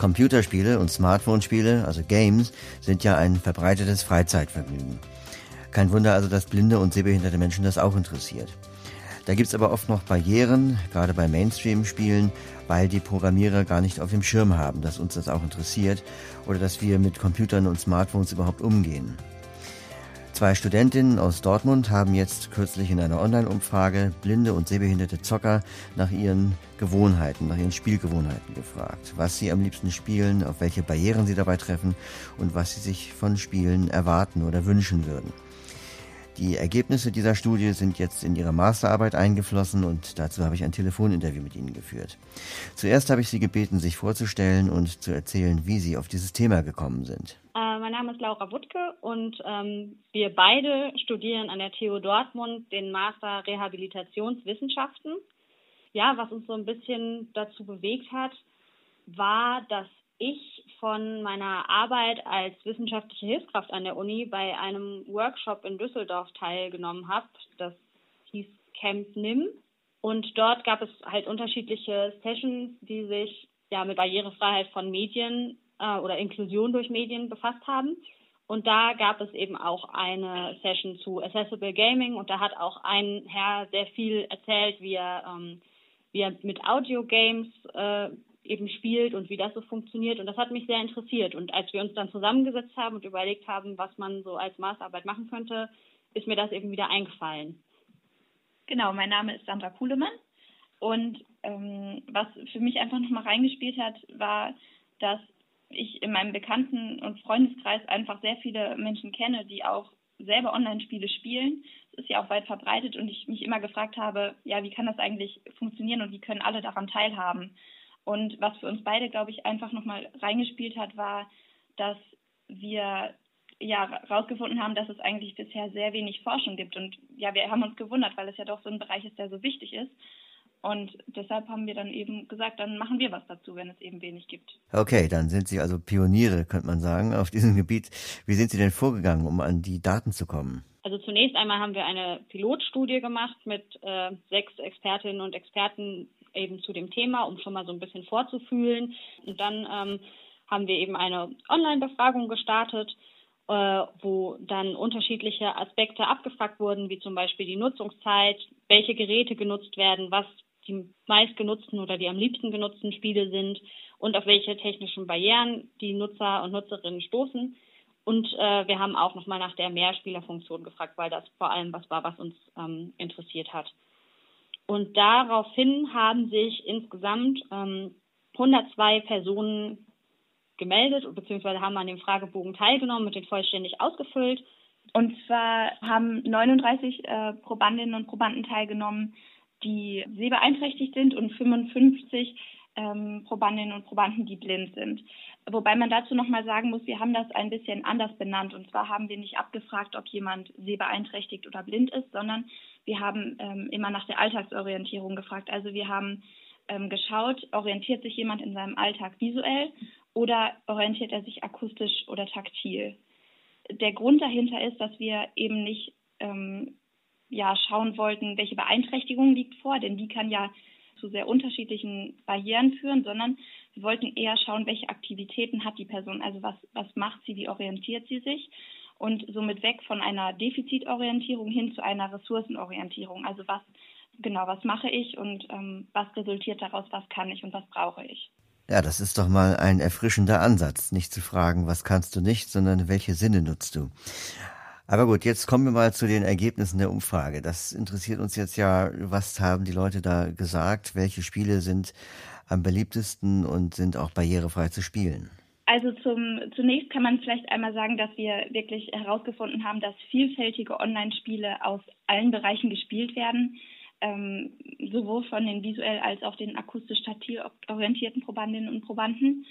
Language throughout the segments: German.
Computerspiele und Smartphone-Spiele, also Games, sind ja ein verbreitetes Freizeitvergnügen. Kein Wunder also, dass blinde und sehbehinderte Menschen das auch interessiert. Da gibt's aber oft noch Barrieren, gerade bei Mainstream-Spielen, weil die Programmierer gar nicht auf dem Schirm haben, dass uns das auch interessiert oder dass wir mit Computern und Smartphones überhaupt umgehen. Zwei Studentinnen aus Dortmund haben jetzt kürzlich in einer Online-Umfrage blinde und sehbehinderte Zocker nach ihren Gewohnheiten, nach ihren Spielgewohnheiten gefragt. Was sie am liebsten spielen, auf welche Barrieren sie dabei treffen und was sie sich von Spielen erwarten oder wünschen würden. Die Ergebnisse dieser Studie sind jetzt in Ihre Masterarbeit eingeflossen und dazu habe ich ein Telefoninterview mit Ihnen geführt. Zuerst habe ich Sie gebeten, sich vorzustellen und zu erzählen, wie Sie auf dieses Thema gekommen sind. Äh, mein Name ist Laura Wuttke und ähm, wir beide studieren an der TU Dortmund den Master Rehabilitationswissenschaften. Ja, was uns so ein bisschen dazu bewegt hat, war, dass ich von meiner Arbeit als wissenschaftliche Hilfskraft an der Uni bei einem Workshop in Düsseldorf teilgenommen habe. Das hieß Camp NIM. Und dort gab es halt unterschiedliche Sessions, die sich ja mit Barrierefreiheit von Medien äh, oder Inklusion durch Medien befasst haben. Und da gab es eben auch eine Session zu Accessible Gaming und da hat auch ein Herr sehr viel erzählt, wie er, ähm, wie er mit Audio Games äh, eben spielt und wie das so funktioniert. Und das hat mich sehr interessiert. Und als wir uns dann zusammengesetzt haben und überlegt haben, was man so als Masterarbeit machen könnte, ist mir das eben wieder eingefallen. Genau, mein Name ist Sandra Kuhlemann. Und ähm, was für mich einfach nochmal reingespielt hat, war, dass ich in meinem Bekannten- und Freundeskreis einfach sehr viele Menschen kenne, die auch selber Online-Spiele spielen. Das ist ja auch weit verbreitet und ich mich immer gefragt habe, ja, wie kann das eigentlich funktionieren und wie können alle daran teilhaben? Und was für uns beide, glaube ich, einfach nochmal reingespielt hat, war, dass wir ja herausgefunden haben, dass es eigentlich bisher sehr wenig Forschung gibt. Und ja, wir haben uns gewundert, weil es ja doch so ein Bereich ist, der so wichtig ist. Und deshalb haben wir dann eben gesagt, dann machen wir was dazu, wenn es eben wenig gibt. Okay, dann sind Sie also Pioniere, könnte man sagen, auf diesem Gebiet. Wie sind Sie denn vorgegangen, um an die Daten zu kommen? Also zunächst einmal haben wir eine Pilotstudie gemacht mit äh, sechs Expertinnen und Experten eben zu dem Thema, um schon mal so ein bisschen vorzufühlen. Und dann ähm, haben wir eben eine Online-Befragung gestartet, äh, wo dann unterschiedliche Aspekte abgefragt wurden, wie zum Beispiel die Nutzungszeit, welche Geräte genutzt werden, was die meistgenutzten oder die am liebsten genutzten Spiele sind und auf welche technischen Barrieren die Nutzer und Nutzerinnen stoßen. Und äh, wir haben auch nochmal nach der Mehrspielerfunktion gefragt, weil das vor allem was war, was uns ähm, interessiert hat. Und daraufhin haben sich insgesamt ähm, 102 Personen gemeldet beziehungsweise haben an dem Fragebogen teilgenommen und den vollständig ausgefüllt. Und zwar haben 39 äh, Probandinnen und Probanden teilgenommen, die sehbeeinträchtigt sind und 55 ähm, Probandinnen und Probanden, die blind sind. Wobei man dazu nochmal sagen muss, wir haben das ein bisschen anders benannt. Und zwar haben wir nicht abgefragt, ob jemand sehbeeinträchtigt oder blind ist, sondern wir haben ähm, immer nach der Alltagsorientierung gefragt. Also wir haben ähm, geschaut, orientiert sich jemand in seinem Alltag visuell oder orientiert er sich akustisch oder taktil. Der Grund dahinter ist, dass wir eben nicht ähm, ja, schauen wollten, welche Beeinträchtigung liegt vor, denn die kann ja zu sehr unterschiedlichen Barrieren führen, sondern wir wollten eher schauen, welche Aktivitäten hat die Person, also was, was macht sie, wie orientiert sie sich und somit weg von einer Defizitorientierung hin zu einer Ressourcenorientierung. Also was genau, was mache ich und ähm, was resultiert daraus, was kann ich und was brauche ich. Ja, das ist doch mal ein erfrischender Ansatz, nicht zu fragen, was kannst du nicht, sondern welche Sinne nutzt du. Aber gut, jetzt kommen wir mal zu den Ergebnissen der Umfrage. Das interessiert uns jetzt ja, was haben die Leute da gesagt, welche Spiele sind am beliebtesten und sind auch barrierefrei zu spielen. Also zum, zunächst kann man vielleicht einmal sagen, dass wir wirklich herausgefunden haben, dass vielfältige Online-Spiele aus allen Bereichen gespielt werden, ähm, sowohl von den visuell als auch den akustisch taktil orientierten Probandinnen und Probanden.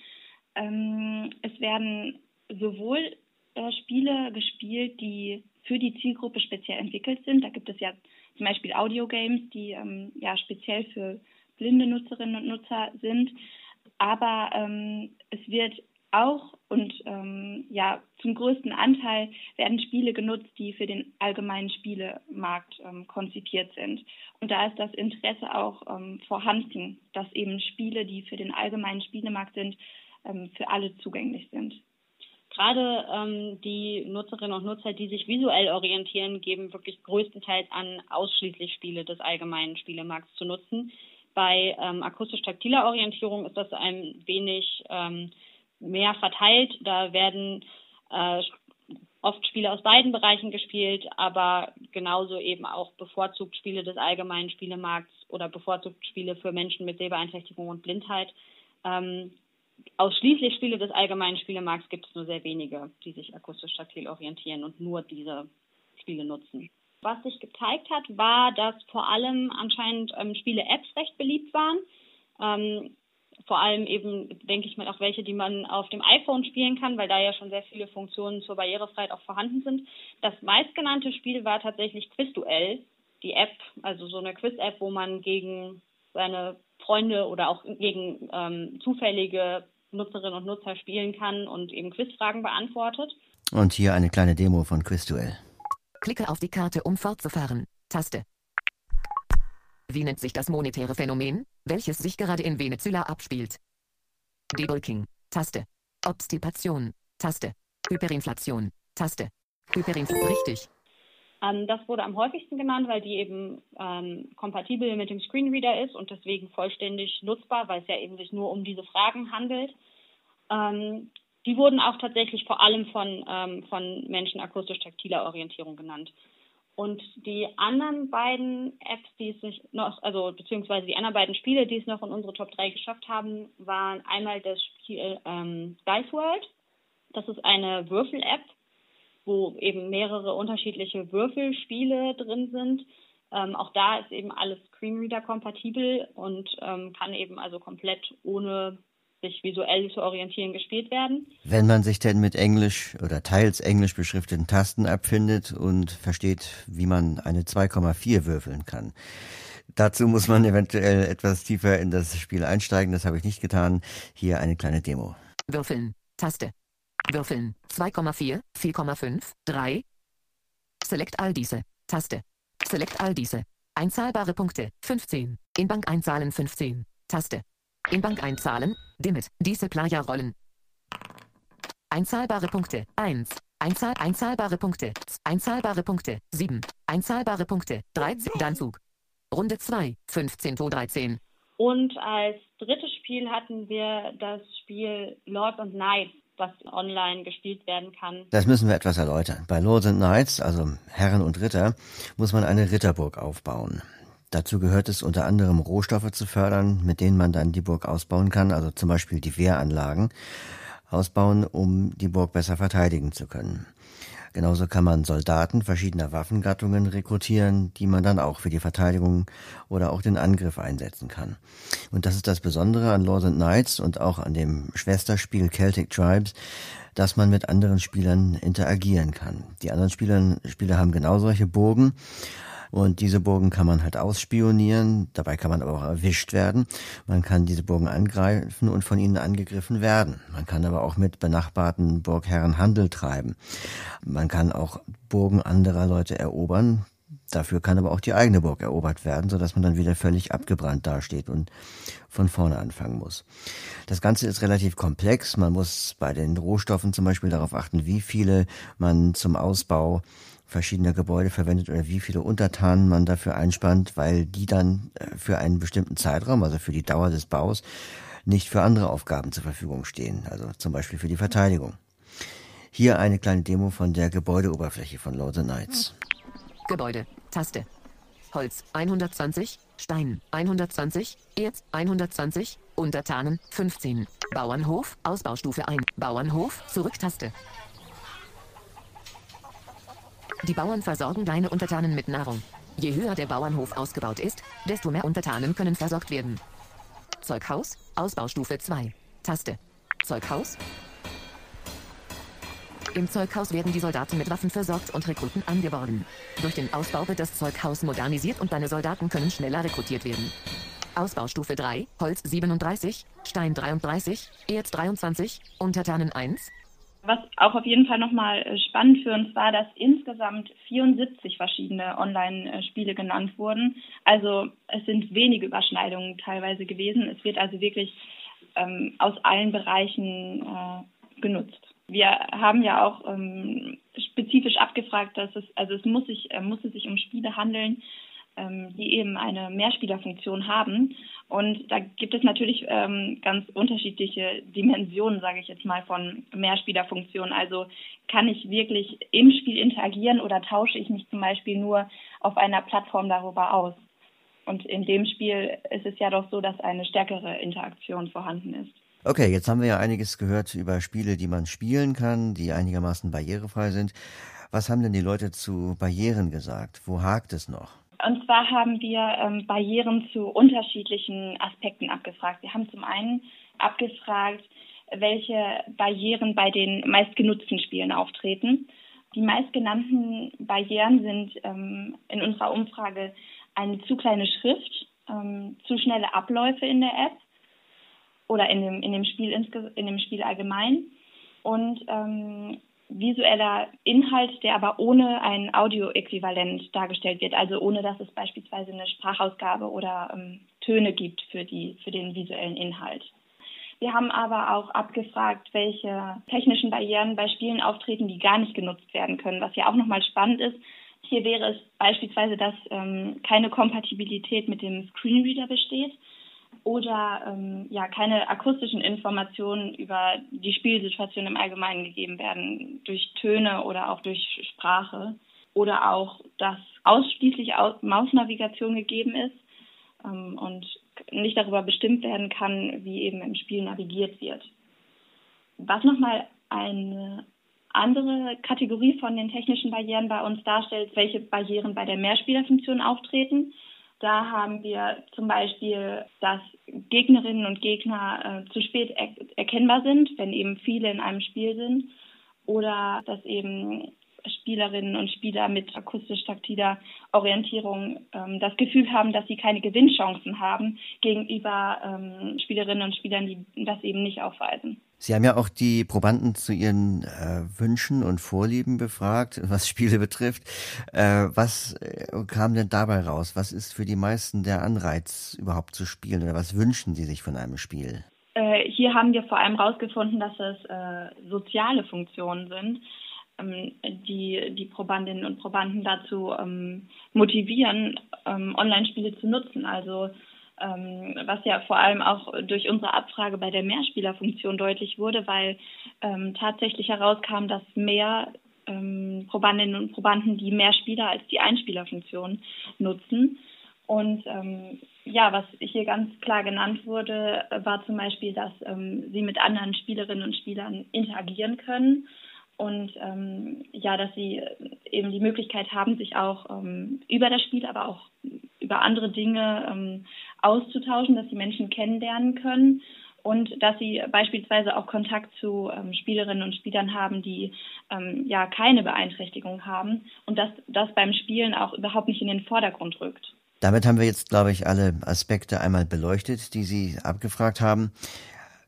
Ähm, es werden sowohl äh, Spiele gespielt, die für die Zielgruppe speziell entwickelt sind. Da gibt es ja zum Beispiel Audio-Games, die ähm, ja speziell für blinde Nutzerinnen und Nutzer sind. Aber ähm, es wird auch und ähm, ja zum größten Anteil werden Spiele genutzt, die für den allgemeinen Spielemarkt ähm, konzipiert sind. Und da ist das Interesse auch ähm, vorhanden, dass eben Spiele, die für den allgemeinen Spielemarkt sind, ähm, für alle zugänglich sind. Gerade ähm, die Nutzerinnen und Nutzer, die sich visuell orientieren, geben wirklich größtenteils an, ausschließlich Spiele des allgemeinen Spielemarkts zu nutzen. Bei ähm, akustisch-taktiler Orientierung ist das ein wenig ähm, mehr verteilt. Da werden äh, oft Spiele aus beiden Bereichen gespielt, aber genauso eben auch bevorzugt Spiele des allgemeinen Spielemarkts oder bevorzugt Spiele für Menschen mit Sehbeeinträchtigung und Blindheit. Ähm, ausschließlich Spiele des allgemeinen Spielemarkts gibt es nur sehr wenige, die sich akustisch taktil orientieren und nur diese Spiele nutzen. Was sich gezeigt hat, war, dass vor allem anscheinend ähm, Spiele-Apps recht beliebt waren. Ähm, vor allem eben, denke ich mal, auch welche, die man auf dem iPhone spielen kann, weil da ja schon sehr viele Funktionen zur Barrierefreiheit auch vorhanden sind. Das meistgenannte Spiel war tatsächlich Quizduell, die App, also so eine Quiz-App, wo man gegen seine Freunde oder auch gegen ähm, zufällige Nutzerinnen und Nutzer spielen kann und eben Quizfragen beantwortet. Und hier eine kleine Demo von Quizduell. Klicke auf die Karte, um fortzufahren. Taste. Wie nennt sich das monetäre Phänomen, welches sich gerade in Venezuela abspielt? Debulking. Taste. Obstipation. Taste. Hyperinflation. Taste. Hyperinflation. Richtig. Ähm, das wurde am häufigsten genannt, weil die eben ähm, kompatibel mit dem Screenreader ist und deswegen vollständig nutzbar, weil es ja eben sich nur um diese Fragen handelt. Ähm, die wurden auch tatsächlich vor allem von, ähm, von Menschen akustisch-taktiler Orientierung genannt. Und die anderen beiden Apps, die es sich noch, also beziehungsweise die anderen beiden Spiele, die es noch in unsere Top 3 geschafft haben, waren einmal das Spiel ähm, Dice World. Das ist eine Würfel-App, wo eben mehrere unterschiedliche Würfelspiele drin sind. Ähm, auch da ist eben alles Screenreader kompatibel und ähm, kann eben also komplett ohne sich visuell zu orientieren, gespielt werden. Wenn man sich denn mit Englisch oder teils Englisch beschrifteten Tasten abfindet und versteht, wie man eine 2,4 würfeln kann. Dazu muss man eventuell etwas tiefer in das Spiel einsteigen. Das habe ich nicht getan. Hier eine kleine Demo. Würfeln. Taste. Würfeln. 2,4, 4,5, 3. Select all diese. Taste. Select all diese. Einzahlbare Punkte. 15. In Bank einzahlen 15. Taste. In Bank einzahlen. Dimit. Diese Playa rollen. Einzahlbare Punkte. 1. Einzahl einzahlbare Punkte. Einzahlbare Punkte. 7. Einzahlbare Punkte. 13. Danzug. Runde 2. 15 to 13. Und als drittes Spiel hatten wir das Spiel Lords and Knights, was online gespielt werden kann. Das müssen wir etwas erläutern. Bei Lords and Knights, also Herren und Ritter, muss man eine Ritterburg aufbauen. Dazu gehört es unter anderem Rohstoffe zu fördern, mit denen man dann die Burg ausbauen kann, also zum Beispiel die Wehranlagen ausbauen, um die Burg besser verteidigen zu können. Genauso kann man Soldaten verschiedener Waffengattungen rekrutieren, die man dann auch für die Verteidigung oder auch den Angriff einsetzen kann. Und das ist das Besondere an Lords and Knights und auch an dem Schwesterspiel Celtic Tribes, dass man mit anderen Spielern interagieren kann. Die anderen Spieler, Spieler haben genau solche Burgen und diese Burgen kann man halt ausspionieren, dabei kann man aber auch erwischt werden. Man kann diese Burgen angreifen und von ihnen angegriffen werden. Man kann aber auch mit benachbarten Burgherren Handel treiben. Man kann auch Burgen anderer Leute erobern. Dafür kann aber auch die eigene Burg erobert werden, sodass man dann wieder völlig abgebrannt dasteht und von vorne anfangen muss. Das Ganze ist relativ komplex. Man muss bei den Rohstoffen zum Beispiel darauf achten, wie viele man zum Ausbau verschiedener Gebäude verwendet oder wie viele Untertanen man dafür einspannt, weil die dann äh, für einen bestimmten Zeitraum, also für die Dauer des Baus, nicht für andere Aufgaben zur Verfügung stehen, also zum Beispiel für die Verteidigung. Hier eine kleine Demo von der Gebäudeoberfläche von Lords Knights. Gebäude, Taste. Holz 120, Stein 120, Erz 120, Untertanen 15. Bauernhof, Ausbaustufe 1, Bauernhof, Zurücktaste. Die Bauern versorgen deine Untertanen mit Nahrung. Je höher der Bauernhof ausgebaut ist, desto mehr Untertanen können versorgt werden. Zeughaus, Ausbaustufe 2. Taste. Zeughaus. Im Zeughaus werden die Soldaten mit Waffen versorgt und Rekruten angeworben. Durch den Ausbau wird das Zeughaus modernisiert und deine Soldaten können schneller rekrutiert werden. Ausbaustufe 3, Holz 37, Stein 33, Erz 23, Untertanen 1, was auch auf jeden Fall nochmal äh, spannend für uns war, dass insgesamt 74 verschiedene Online-Spiele genannt wurden. Also es sind wenige Überschneidungen teilweise gewesen. Es wird also wirklich ähm, aus allen Bereichen äh, genutzt. Wir haben ja auch ähm, spezifisch abgefragt, dass es, also es muss sich, äh, es sich um Spiele handeln, ähm, die eben eine Mehrspielerfunktion haben. Und da gibt es natürlich ähm, ganz unterschiedliche Dimensionen, sage ich jetzt mal, von Mehrspielerfunktionen. Also kann ich wirklich im Spiel interagieren oder tausche ich mich zum Beispiel nur auf einer Plattform darüber aus? Und in dem Spiel ist es ja doch so, dass eine stärkere Interaktion vorhanden ist. Okay, jetzt haben wir ja einiges gehört über Spiele, die man spielen kann, die einigermaßen barrierefrei sind. Was haben denn die Leute zu Barrieren gesagt? Wo hakt es noch? Und zwar haben wir ähm, Barrieren zu unterschiedlichen Aspekten abgefragt. Wir haben zum einen abgefragt, welche Barrieren bei den meistgenutzten Spielen auftreten. Die meistgenannten Barrieren sind ähm, in unserer Umfrage eine zu kleine Schrift, ähm, zu schnelle Abläufe in der App oder in dem, in dem, Spiel, in dem Spiel allgemein und ähm, visueller Inhalt, der aber ohne ein Audioäquivalent dargestellt wird, also ohne dass es beispielsweise eine Sprachausgabe oder ähm, Töne gibt für, die, für den visuellen Inhalt. Wir haben aber auch abgefragt, welche technischen Barrieren bei Spielen auftreten, die gar nicht genutzt werden können, was ja auch nochmal spannend ist. Hier wäre es beispielsweise, dass ähm, keine Kompatibilität mit dem Screenreader besteht oder ähm, ja keine akustischen Informationen über die Spielsituation im Allgemeinen gegeben werden durch Töne oder auch durch Sprache oder auch, dass ausschließlich Mausnavigation gegeben ist ähm, und nicht darüber bestimmt werden kann, wie eben im Spiel navigiert wird. Was nochmal eine andere Kategorie von den technischen Barrieren bei uns darstellt, welche Barrieren bei der Mehrspielerfunktion auftreten. Da haben wir zum Beispiel, dass Gegnerinnen und Gegner äh, zu spät er erkennbar sind, wenn eben viele in einem Spiel sind. Oder dass eben Spielerinnen und Spieler mit akustisch-taktiler Orientierung ähm, das Gefühl haben, dass sie keine Gewinnchancen haben gegenüber ähm, Spielerinnen und Spielern, die das eben nicht aufweisen. Sie haben ja auch die Probanden zu ihren äh, Wünschen und Vorlieben befragt, was Spiele betrifft. Äh, was äh, kam denn dabei raus? Was ist für die meisten der Anreiz, überhaupt zu spielen? Oder was wünschen sie sich von einem Spiel? Äh, hier haben wir vor allem herausgefunden, dass es äh, soziale Funktionen sind ähm, die die Probandinnen und Probanden dazu ähm, motivieren, ähm, Online-Spiele zu nutzen. Also was ja vor allem auch durch unsere Abfrage bei der Mehrspielerfunktion deutlich wurde, weil ähm, tatsächlich herauskam, dass mehr ähm, Probandinnen und Probanden die Mehrspieler als die Einspielerfunktion nutzen. Und ähm, ja, was hier ganz klar genannt wurde, war zum Beispiel, dass ähm, sie mit anderen Spielerinnen und Spielern interagieren können und ähm, ja, dass sie eben die Möglichkeit haben, sich auch ähm, über das Spiel, aber auch über andere Dinge ähm, auszutauschen, dass die Menschen kennenlernen können und dass sie beispielsweise auch Kontakt zu ähm, Spielerinnen und Spielern haben, die ähm, ja keine Beeinträchtigung haben und dass das beim Spielen auch überhaupt nicht in den Vordergrund rückt. Damit haben wir jetzt, glaube ich, alle Aspekte einmal beleuchtet, die Sie abgefragt haben.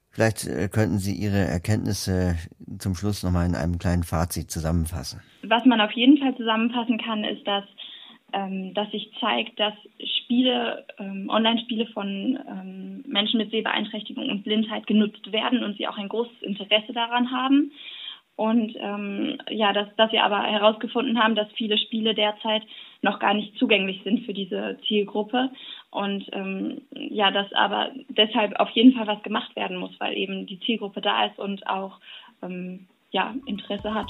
Vielleicht äh, könnten Sie Ihre Erkenntnisse zum Schluss nochmal in einem kleinen Fazit zusammenfassen. Was man auf jeden Fall zusammenfassen kann, ist, dass, ähm, dass sich zeigt, dass Spiele, ähm, Online-Spiele von ähm, Menschen mit Sehbeeinträchtigung und Blindheit genutzt werden und sie auch ein großes Interesse daran haben. Und ähm, ja, dass, dass wir aber herausgefunden haben, dass viele Spiele derzeit noch gar nicht zugänglich sind für diese Zielgruppe. Und ähm, ja, dass aber deshalb auf jeden Fall was gemacht werden muss, weil eben die Zielgruppe da ist und auch ähm, ja, Interesse hat.